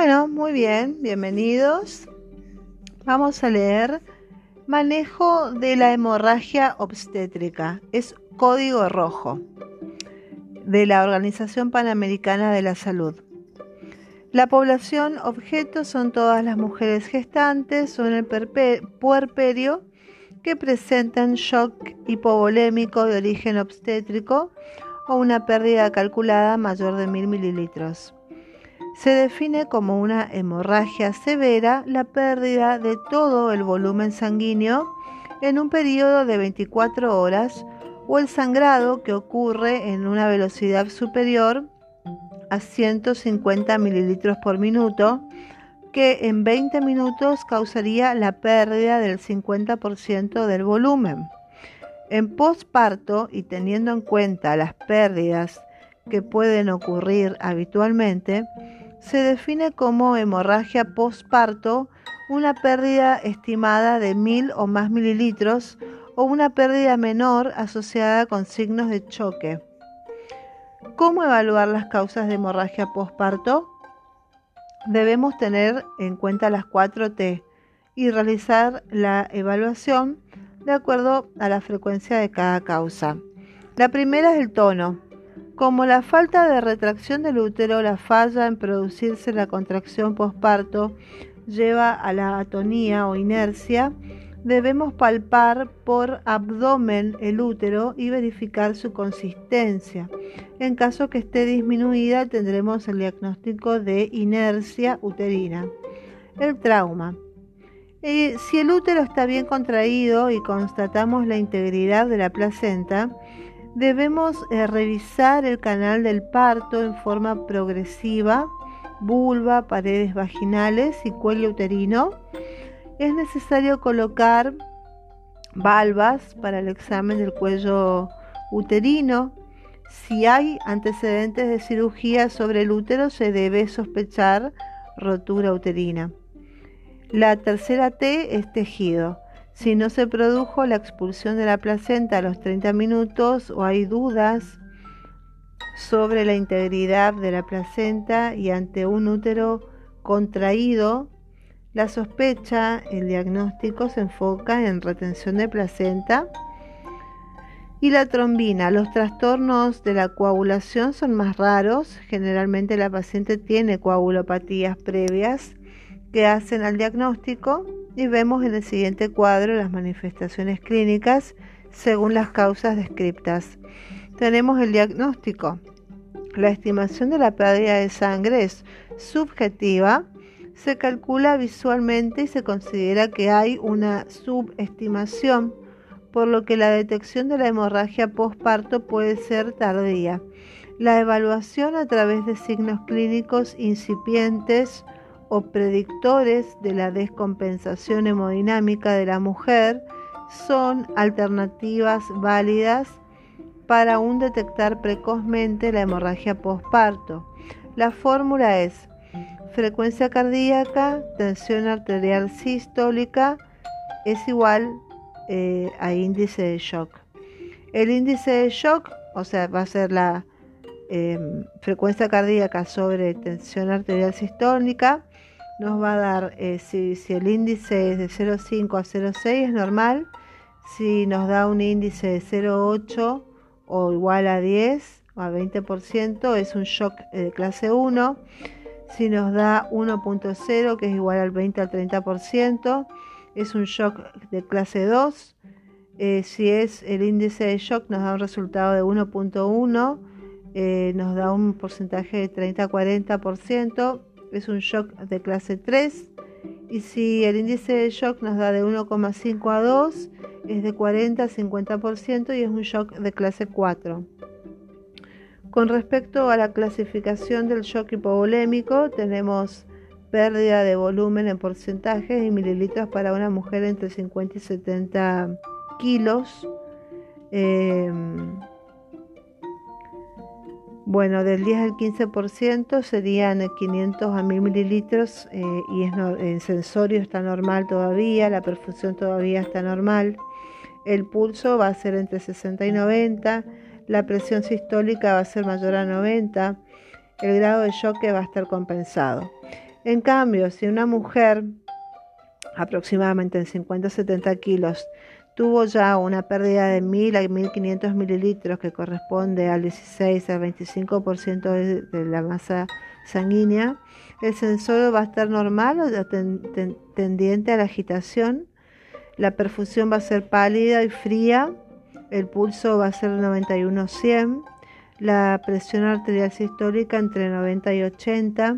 Bueno, muy bien, bienvenidos. Vamos a leer Manejo de la hemorragia obstétrica. Es código rojo de la Organización Panamericana de la Salud. La población objeto son todas las mujeres gestantes o en el puerperio que presentan shock hipovolémico de origen obstétrico o una pérdida calculada mayor de mil mililitros. Se define como una hemorragia severa la pérdida de todo el volumen sanguíneo en un periodo de 24 horas o el sangrado que ocurre en una velocidad superior a 150 mililitros por minuto, que en 20 minutos causaría la pérdida del 50% del volumen. En posparto y teniendo en cuenta las pérdidas que pueden ocurrir habitualmente, se define como hemorragia posparto una pérdida estimada de 1000 o más mililitros o una pérdida menor asociada con signos de choque. ¿Cómo evaluar las causas de hemorragia postparto? Debemos tener en cuenta las 4 T y realizar la evaluación de acuerdo a la frecuencia de cada causa. La primera es el tono. Como la falta de retracción del útero, la falla en producirse la contracción postparto lleva a la atonía o inercia, debemos palpar por abdomen el útero y verificar su consistencia. En caso que esté disminuida, tendremos el diagnóstico de inercia uterina. El trauma. Eh, si el útero está bien contraído y constatamos la integridad de la placenta, debemos eh, revisar el canal del parto en forma progresiva, vulva, paredes vaginales y cuello uterino es necesario colocar valvas para el examen del cuello uterino. Si hay antecedentes de cirugía sobre el útero, se debe sospechar rotura uterina. La tercera T es tejido. Si no se produjo la expulsión de la placenta a los 30 minutos o hay dudas sobre la integridad de la placenta y ante un útero contraído, la sospecha, el diagnóstico se enfoca en retención de placenta y la trombina. Los trastornos de la coagulación son más raros. Generalmente la paciente tiene coagulopatías previas que hacen al diagnóstico y vemos en el siguiente cuadro las manifestaciones clínicas según las causas descriptas. Tenemos el diagnóstico. La estimación de la pérdida de sangre es subjetiva se calcula visualmente y se considera que hay una subestimación, por lo que la detección de la hemorragia postparto puede ser tardía. La evaluación a través de signos clínicos incipientes o predictores de la descompensación hemodinámica de la mujer son alternativas válidas para aún detectar precozmente la hemorragia postparto. La fórmula es frecuencia cardíaca, tensión arterial sistólica es igual eh, a índice de shock. El índice de shock, o sea, va a ser la em, frecuencia cardíaca sobre tensión arterial sistólica, nos va a dar, eh, si, el índice es de 0,5 a 0,6 es normal, si nos da un índice de 0,8 o igual a 10 o a 20% es un shock eh, de clase 1 si nos da 1.0, que es igual al 20 al 30%, es un shock de clase 2. Eh, si es el índice de shock, nos da un resultado de 1.1, eh, nos da un porcentaje de 30-40%, es un shock de clase 3. Y si el índice de shock nos da de 1,5 a 2, es de 40-50% y es un shock de clase 4. Con respecto a la clasificación del shock hipovolémico, tenemos pérdida de volumen en porcentajes y mililitros para una mujer entre 50 y 70 kilos. Em, bueno, del 10 al 15% serían 500 a 1000 mililitros eh, y es el sensorio está normal todavía, la perfusión todavía está normal. El pulso va a ser entre 60 y 90 la presión sistólica va a ser mayor a 90, el grado de choque va a estar compensado. En cambio, si una mujer aproximadamente en 50-70 kilos tuvo ya una pérdida de 1000 a 1500 mililitros que corresponde al 16 al 25% de, la masa sanguínea, el sensor va a estar normal o tendiente a la agitación, la perfusión va a ser pálida y fría, el pulso va a ser 91-100, la presión arterial sistólica entre 90 y 80,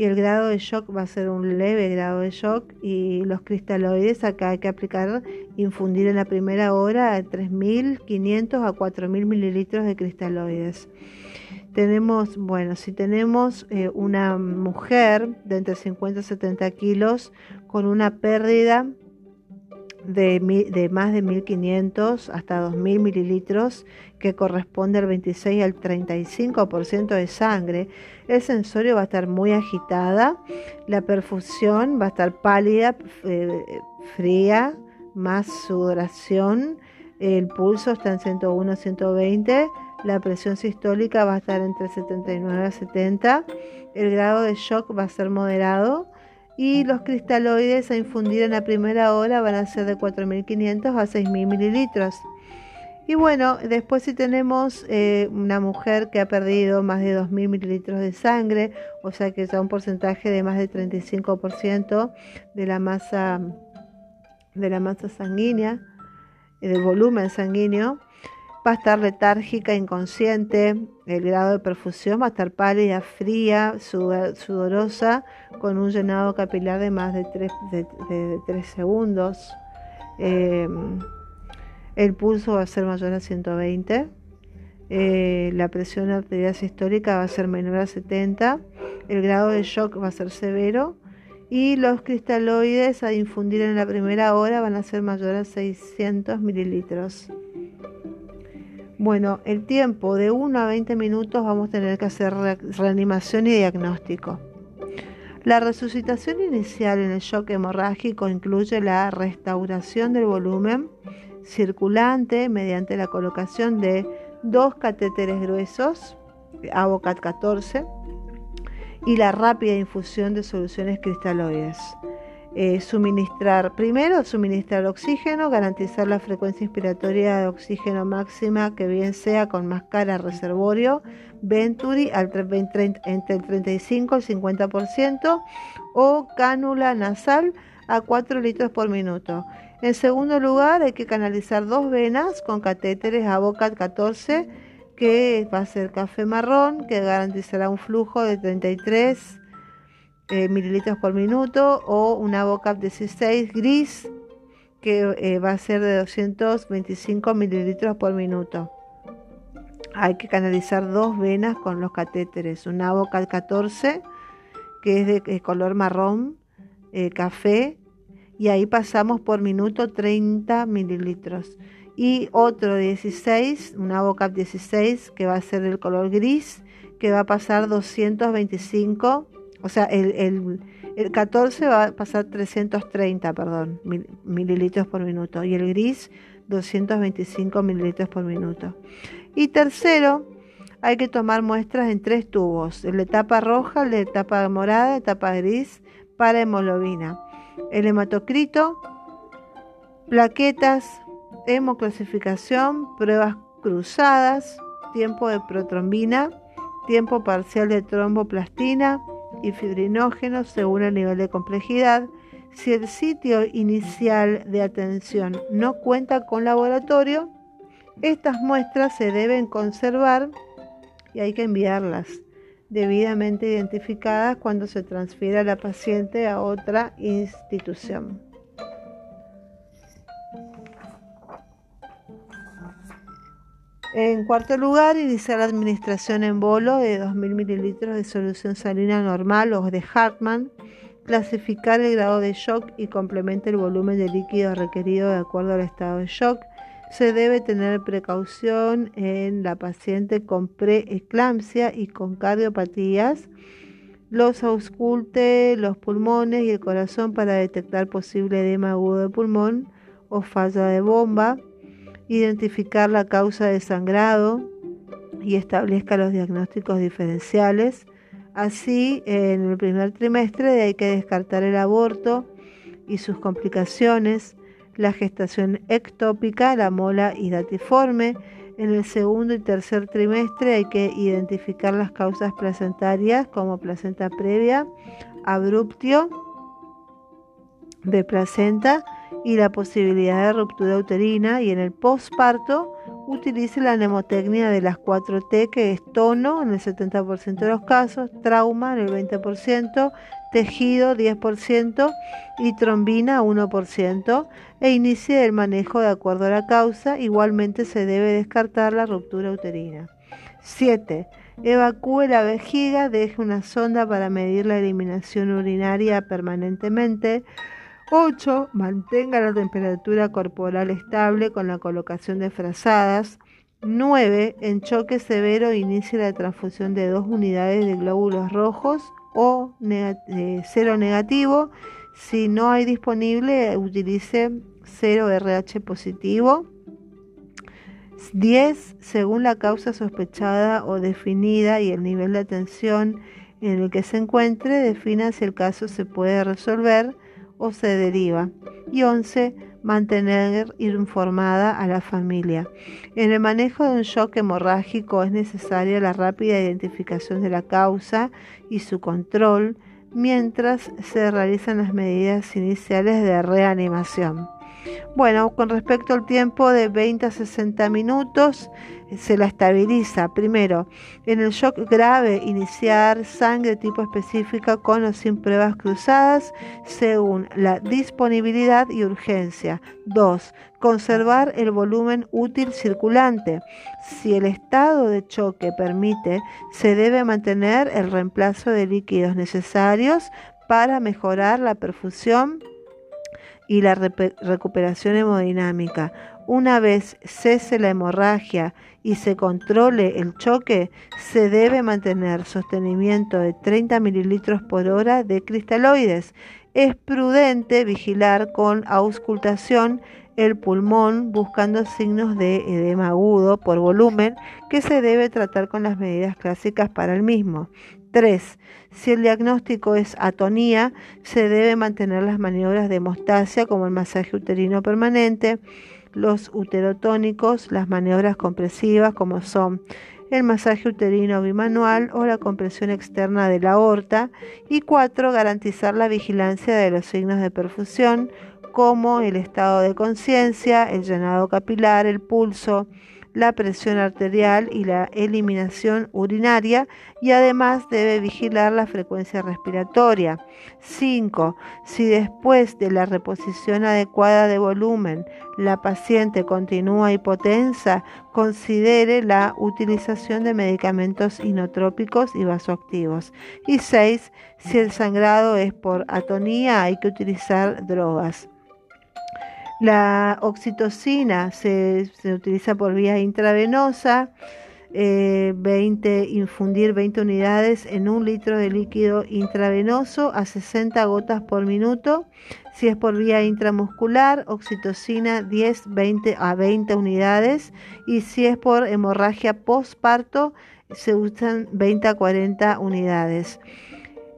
y el grado de shock va a ser un leve grado de shock y los cristaloides acá hay que aplicar, infundir en la primera hora 3.500 a 4.000 mililitros de cristaloides. Tenemos, bueno, si tenemos eh, una mujer de entre 50 y 70 kilos con una pérdida de, más de 1500 hasta 2000 mililitros, que corresponde al 26 al 35% de sangre. El sensorio va a estar muy agitada, la perfusión va a estar pálida, eh, fría, más sudoración, el pulso está en 101 120, la presión sistólica va a estar entre 79 a 70, el grado de shock va a ser moderado y los cristaloides a infundir en la primera hora van a ser de 4.500 a 6.000 mililitros. Y bueno, después si tenemos eh, una mujer que ha perdido más de 2.000 mililitros de sangre, o sea que ya un porcentaje de más de 35% de la masa de la masa sanguínea, del volumen sanguíneo, va a estar letárgica, inconsciente, el grado de perfusión va a estar pálida, fría, sudorosa, con un llenado capilar de más de 3, segundos. Em, el pulso va a ser mayor a 120. Eh, la presión arterial sistólica va a ser menor a 70. El grado de shock va a ser severo. Y los cristaloides a infundir en la primera hora van a ser mayor a 600 mililitros. Bueno, el tiempo de 1 a 20 minutos vamos a tener que hacer reanimación y diagnóstico. La resucitación inicial en el shock hemorrágico incluye la restauración del volumen circulante mediante la colocación de dos catéteres gruesos, AVOCAT 14, y la rápida infusión de soluciones cristaloides. Eh, suministrar, primero, suministrar oxígeno, garantizar la frecuencia inspiratoria de oxígeno máxima, que bien sea con máscara reservorio, Venturi entre el 35 y el 50%, o cánula nasal a 4 litros por minuto. En segundo lugar, hay que canalizar dos venas con catéteres a boca 14, que va a ser café marrón, que garantizará un flujo de 33 eh, mililitros por minuto o una boca 16 gris que eh, va a ser de 225 mililitros por minuto. Hay que canalizar dos venas con los catéteres, una boca 14 que es de eh, color marrón, café, y ahí pasamos por minuto 30 mililitros. Y otro 16, una boca 16 que va a ser del color gris, que va a pasar 225 o sea, el, 14 va a pasar 330, perdón, mililitros por minuto. Y el gris 225 mililitros por minuto. Y tercero, hay que tomar muestras en tres tubos. El de etapa roja, el de etapa morada, etapa gris para hemoglobina. El hematocrito, plaquetas, hemoclasificación, pruebas cruzadas, tiempo de protrombina, tiempo parcial de tromboplastina, y fibrinógenos según el nivel de complejidad. Si el sitio inicial de atención no cuenta con laboratorio, estas muestras se deben conservar y hay que enviarlas debidamente identificadas cuando se transfiera la paciente a otra institución. En cuarto lugar, iniciar la administración en bolo de 2.000 mililitros de solución salina normal o de Hartmann. Clasificar el grado de shock y complementar el volumen de líquido requerido de acuerdo al estado de shock. Se debe tener precaución en la paciente con preeclampsia y con cardiopatías. Los ausculte los pulmones y el corazón para detectar posible edema agudo de pulmón o falla de bomba identificar la causa de sangrado y establezca los diagnósticos diferenciales, Así, en el primer trimestre hay que descartar el aborto y sus complicaciones, la gestación ectópica, la mola hidatiforme. En el segundo y tercer trimestre hay que identificar las causas placentarias como placenta previa, abruptio de placenta y la posibilidad de ruptura uterina y en el posparto utilice la mnemotecnia de las 4T que es tono en el 70% de los casos, trauma en el 20%, tejido 10% y trombina 1% e inicie el manejo de acuerdo a la causa. Igualmente se debe descartar la ruptura uterina. 7. Evacúe la vejiga, deje una sonda para medir la eliminación urinaria permanentemente. 8. Mantenga la temperatura corporal estable con la colocación de frazadas. 9. En choque severo inicie la transfusión de dos unidades de glóbulos rojos o cero negativo. Si no hay disponible, utilice 0 RH positivo. 10. Según la causa sospechada o definida y el nivel de atención en el que se encuentre, defina si el caso se puede resolver o se deriva. Y 11. Mantener informada a la familia. En el manejo de un shock hemorrágico es necesaria la rápida identificación de la causa y su control mientras se realizan las medidas iniciales de reanimación. Bueno, con respecto al tiempo de 20 a 60 minutos, se la estabiliza. Primero, en el shock grave, iniciar sangre tipo específica con o sin pruebas cruzadas según la disponibilidad y urgencia. 2. Conservar el volumen útil circulante. Si el estado de choque permite, se debe mantener el reemplazo de líquidos necesarios para mejorar la perfusión y la recuperación hemodinámica. Una vez cese la hemorragia y se controle el choque, se debe mantener sostenimiento de 30 mililitros por hora de cristaloides. Es prudente vigilar con auscultación el pulmón buscando signos de edema agudo por volumen que se debe tratar con las medidas clásicas para el mismo. 3. Si el diagnóstico es atonía, se debe mantener las maniobras de hemostasia como el masaje uterino permanente, los uterotónicos, las maniobras compresivas como son el masaje uterino bimanual o la compresión externa de la aorta y 4. Garantizar la vigilancia de los signos de perfusión como el estado de conciencia, el llenado capilar, el pulso, la presión arterial y la eliminación urinaria y además debe vigilar la frecuencia respiratoria. 5. Si después de la reposición adecuada de volumen la paciente continúa hipotensa, considere la utilización de medicamentos inotrópicos y vasoactivos. Y 6. Si el sangrado es por atonía, hay que utilizar drogas. La oxitocina se, utiliza por vía intravenosa, 20, eh, infundir 20 unidades en un litro de líquido intravenoso a 60 gotas por minuto. Si es por vía intramuscular, oxitocina 10 20 a 20 unidades. Y si es por hemorragia postparto, se usan 20 a 40 unidades.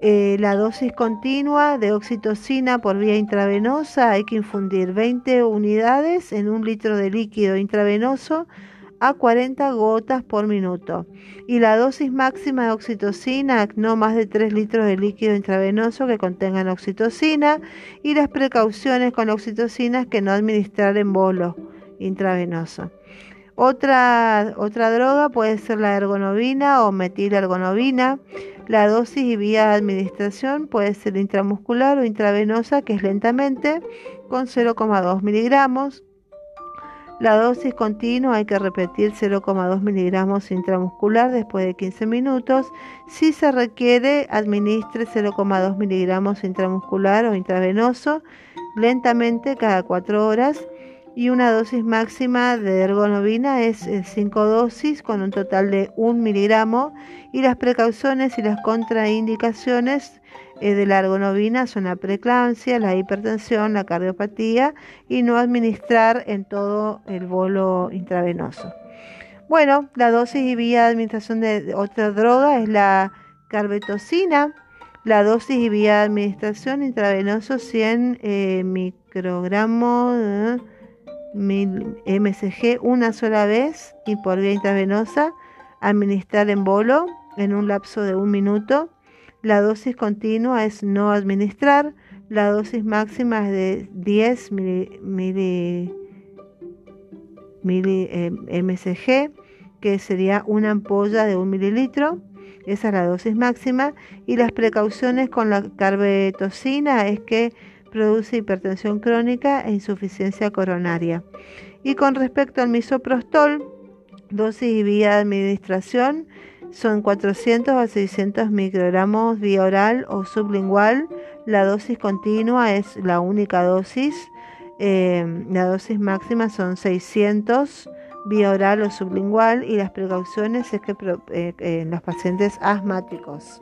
Eh, la dosis continua de oxitocina por vía intravenosa hay que infundir 20 unidades en un litro de líquido intravenoso a 40 gotas por minuto. Y la dosis máxima de oxitocina, no más de 3 litros de líquido intravenoso que contengan oxitocina. Y las precauciones con oxitocina es que no administrar en bolo intravenoso. Otra, otra droga puede ser la ergonovina o metilergonovina. La dosis y vía de administración puede ser intramuscular o intravenosa, que es lentamente, con 0,2 miligramos. La dosis continua hay que repetir 0,2 miligramos intramuscular después de 15 minutos. Si se requiere, administre 0,2 miligramos intramuscular o intravenoso lentamente cada 4 horas y una dosis máxima de ergonovina es 5 dosis con un total de 1 miligramo. Y las precauciones y las contraindicaciones eh, de la ergonovina son la preeclampsia, la hipertensión, la cardiopatía y no administrar en todo el bolo intravenoso. Bueno, la dosis y vía de administración de otra droga es la carbetocina, la dosis y vía de administración intravenoso 100 eh, microgramos eh, mcg una sola vez y por vía intravenosa, administrar en bolo en un lapso de un minuto. La dosis continua es no administrar. La dosis máxima es de 10 mili, eh, mcg, que sería una ampolla de un mililitro. Esa es la dosis máxima. Y las precauciones con la carbetocina es que produce hipertensión crónica e insuficiencia coronaria. Y con respecto al misoprostol, dosis y vía de administración son 400 a 600 microgramos vía oral o sublingual. La dosis continua es la única dosis. Eh, la dosis máxima son 600 vía oral o sublingual y las precauciones es que eh, en los pacientes asmáticos.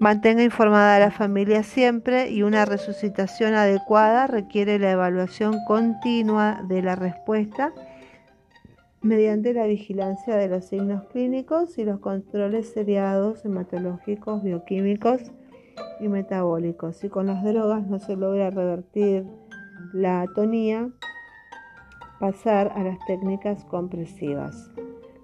Mantenga informada a la familia siempre y una resucitación adecuada requiere la evaluación continua de la respuesta mediante la vigilancia de los signos clínicos y los controles seriados hematológicos, bioquímicos y metabólicos. Si con las drogas no se logra revertir la atonía, pasar a las técnicas compresivas.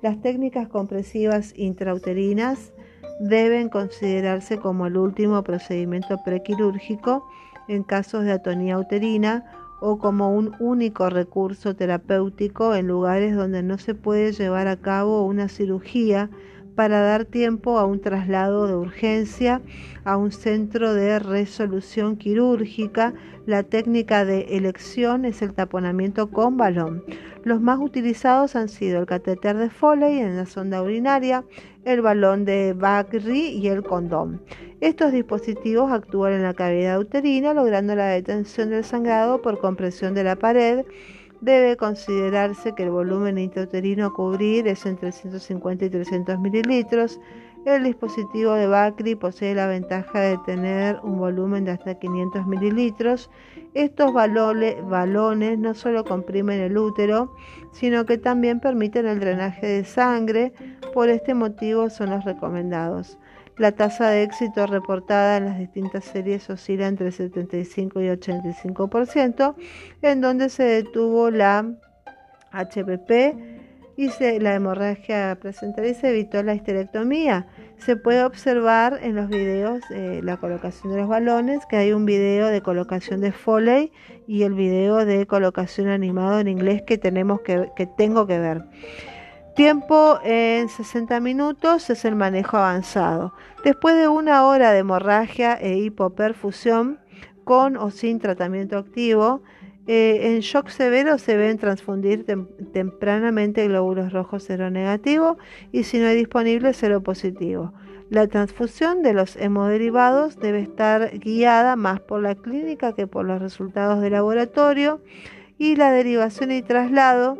Las técnicas compresivas intrauterinas deben considerarse como el último procedimiento prequirúrgico en casos de atonía uterina o como un único recurso terapéutico en lugares donde no se puede llevar a cabo una cirugía para dar tiempo a un traslado de urgencia a un centro de resolución quirúrgica. La técnica de elección es el taponamiento con balón. Los más utilizados han sido el catéter de Foley en la sonda urinaria, el balón de Bakri y el condón. Estos dispositivos actúan en la cavidad uterina logrando la detención del sangrado por compresión de la pared Debe considerarse que el volumen intrauterino a cubrir es entre 150 y 300 mililitros. El dispositivo de Bacri posee la ventaja de tener un volumen de hasta 500 mililitros. Estos balones no solo comprimen el útero, sino que también permiten el drenaje de sangre. Por este motivo son los recomendados. La tasa de éxito reportada en las distintas series oscila entre 75 y 85%, en donde se detuvo la HPP y la hemorragia placentaria y se evitó la histerectomía. Se puede observar en los videos eh, la colocación de los balones, que hay un video de colocación de Foley y el video de colocación animado en inglés que tenemos que, que tengo que ver. Tiempo en 60 minutos es el manejo avanzado. Después de una hora de hemorragia e hipoperfusión, con o sin tratamiento activo, eh, en shock severo se deben transfundir tempranamente glóbulos rojos seronegativos y si no hay disponible positivo. La transfusión de los hemoderivados debe estar guiada más por la clínica que por los resultados de laboratorio y la derivación y traslado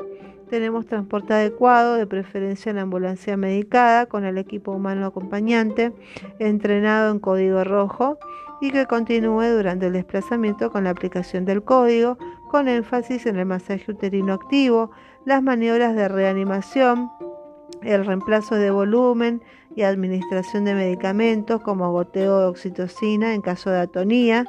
tenemos transporte adecuado, de preferencia en ambulancia medicada, con el equipo humano acompañante, entrenado en código rojo y que continúe durante el desplazamiento con la aplicación del código, con énfasis en el masaje uterino activo, las maniobras de reanimación, el reemplazo de volumen y administración de medicamentos como goteo de oxitocina en caso de atonía,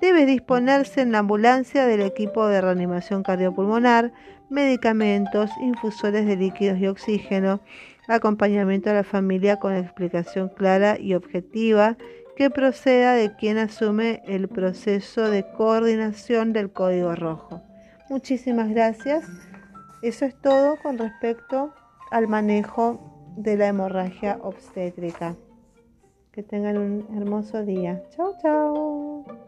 debe disponerse en la ambulancia del equipo de reanimación cardiopulmonar, medicamentos, infusores de líquidos y oxígeno, acompañamiento a la familia con explicación clara y objetiva que proceda de quien asume el proceso de coordinación del código rojo. Muchísimas gracias. Eso es todo con respecto al manejo de la hemorragia obstétrica. Que tengan un hermoso día. Chao, chao.